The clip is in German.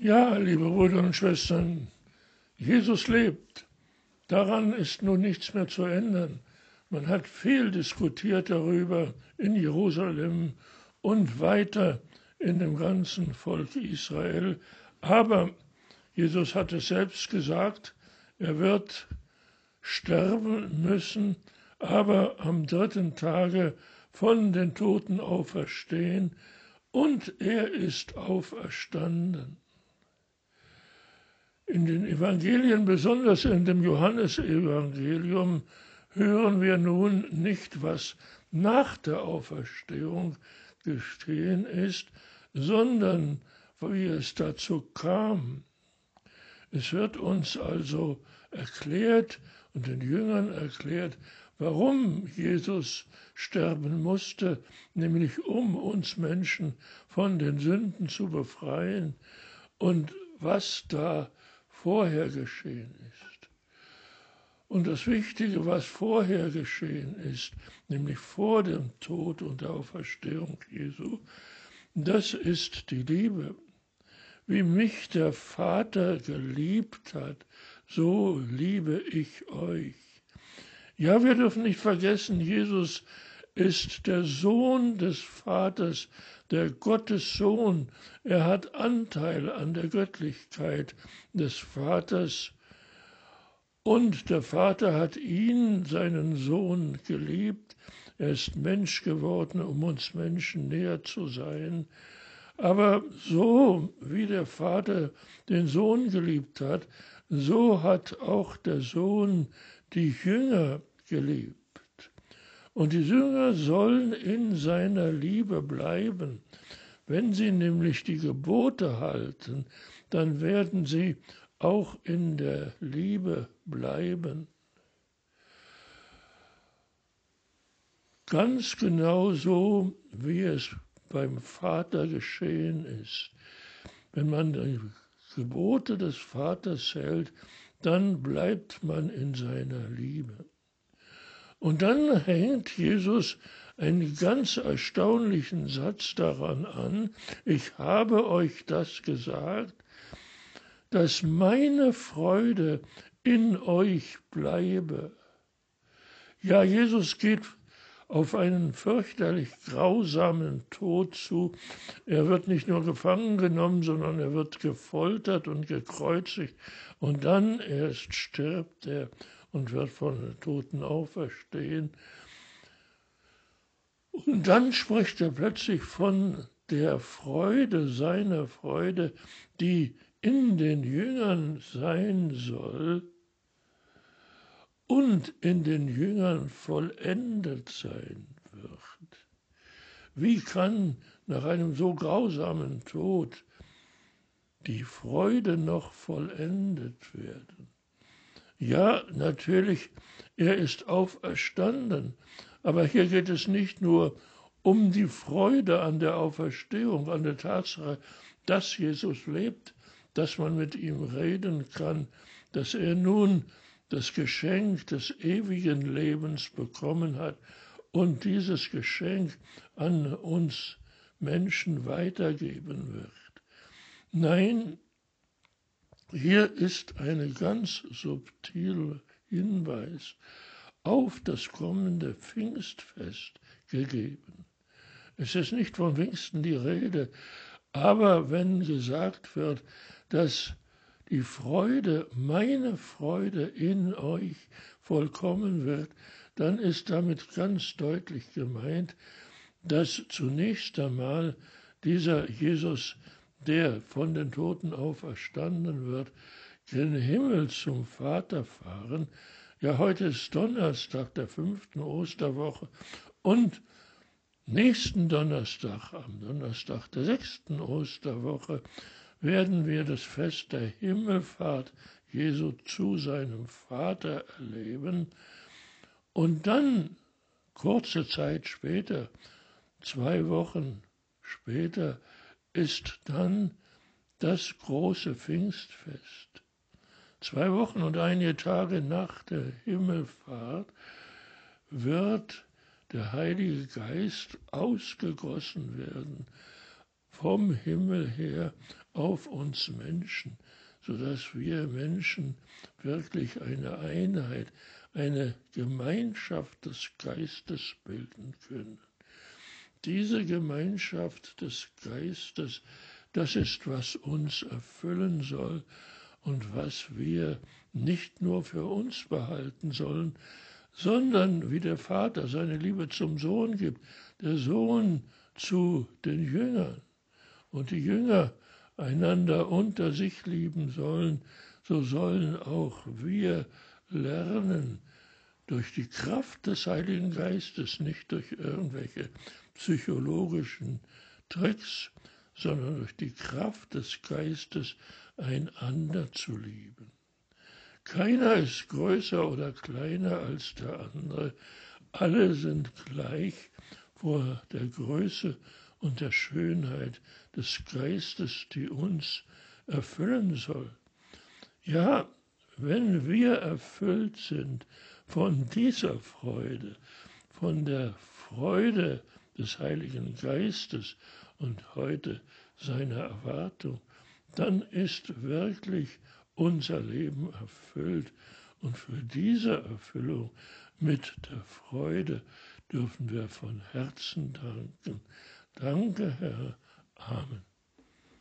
Ja, liebe Brüder und Schwestern, Jesus lebt. Daran ist nun nichts mehr zu ändern. Man hat viel diskutiert darüber in Jerusalem und weiter in dem ganzen Volk Israel. Aber Jesus hat es selbst gesagt, er wird sterben müssen, aber am dritten Tage von den Toten auferstehen und er ist auferstanden. In den Evangelien, besonders in dem Johannesevangelium, hören wir nun nicht, was nach der Auferstehung geschehen ist, sondern wie es dazu kam. Es wird uns also erklärt und den Jüngern erklärt, warum Jesus sterben musste, nämlich um uns Menschen von den Sünden zu befreien und was da vorher geschehen ist. Und das Wichtige, was vorher geschehen ist, nämlich vor dem Tod und der Auferstehung Jesu, das ist die Liebe. Wie mich der Vater geliebt hat, so liebe ich euch. Ja, wir dürfen nicht vergessen, Jesus ist der Sohn des Vaters, der Gottes Sohn. Er hat Anteil an der Göttlichkeit des Vaters. Und der Vater hat ihn, seinen Sohn, geliebt. Er ist Mensch geworden, um uns Menschen näher zu sein. Aber so wie der Vater den Sohn geliebt hat, so hat auch der Sohn die Jünger geliebt. Und die Jünger sollen in seiner Liebe bleiben. Wenn sie nämlich die Gebote halten, dann werden sie auch in der Liebe bleiben. Ganz genau so, wie es beim Vater geschehen ist. Wenn man die Gebote des Vaters hält, dann bleibt man in seiner Liebe. Und dann hängt Jesus einen ganz erstaunlichen Satz daran an, ich habe euch das gesagt, dass meine Freude in euch bleibe. Ja, Jesus geht auf einen fürchterlich grausamen Tod zu. Er wird nicht nur gefangen genommen, sondern er wird gefoltert und gekreuzigt. Und dann erst stirbt er und wird von den Toten auferstehen. Und dann spricht er plötzlich von der Freude, seiner Freude, die in den Jüngern sein soll und in den Jüngern vollendet sein wird. Wie kann nach einem so grausamen Tod die Freude noch vollendet werden? Ja, natürlich, er ist auferstanden, aber hier geht es nicht nur um die Freude an der Auferstehung, an der Tatsache, dass Jesus lebt, dass man mit ihm reden kann, dass er nun das Geschenk des ewigen Lebens bekommen hat und dieses Geschenk an uns Menschen weitergeben wird. Nein, hier ist ein ganz subtiler Hinweis auf das kommende Pfingstfest gegeben. Es ist nicht von Pfingsten die Rede, aber wenn gesagt wird, dass die Freude, meine Freude in euch vollkommen wird, dann ist damit ganz deutlich gemeint, dass zunächst einmal dieser Jesus der von den Toten auferstanden wird, gen Himmel zum Vater fahren. Ja, heute ist Donnerstag der fünften Osterwoche und nächsten Donnerstag, am Donnerstag der sechsten Osterwoche, werden wir das Fest der Himmelfahrt Jesu zu seinem Vater erleben. Und dann, kurze Zeit später, zwei Wochen später, ist dann das große Pfingstfest. Zwei Wochen und einige Tage nach der Himmelfahrt wird der Heilige Geist ausgegossen werden vom Himmel her auf uns Menschen, sodass wir Menschen wirklich eine Einheit, eine Gemeinschaft des Geistes bilden können. Diese Gemeinschaft des Geistes, das ist, was uns erfüllen soll und was wir nicht nur für uns behalten sollen, sondern wie der Vater seine Liebe zum Sohn gibt, der Sohn zu den Jüngern. Und die Jünger einander unter sich lieben sollen, so sollen auch wir lernen, durch die Kraft des Heiligen Geistes, nicht durch irgendwelche psychologischen Tricks, sondern durch die Kraft des Geistes einander zu lieben. Keiner ist größer oder kleiner als der andere, alle sind gleich vor der Größe und der Schönheit des Geistes, die uns erfüllen soll. Ja, wenn wir erfüllt sind von dieser Freude, von der Freude des Heiligen Geistes und heute seiner Erwartung, dann ist wirklich unser Leben erfüllt. Und für diese Erfüllung mit der Freude dürfen wir von Herzen danken. Danke, Herr. Amen.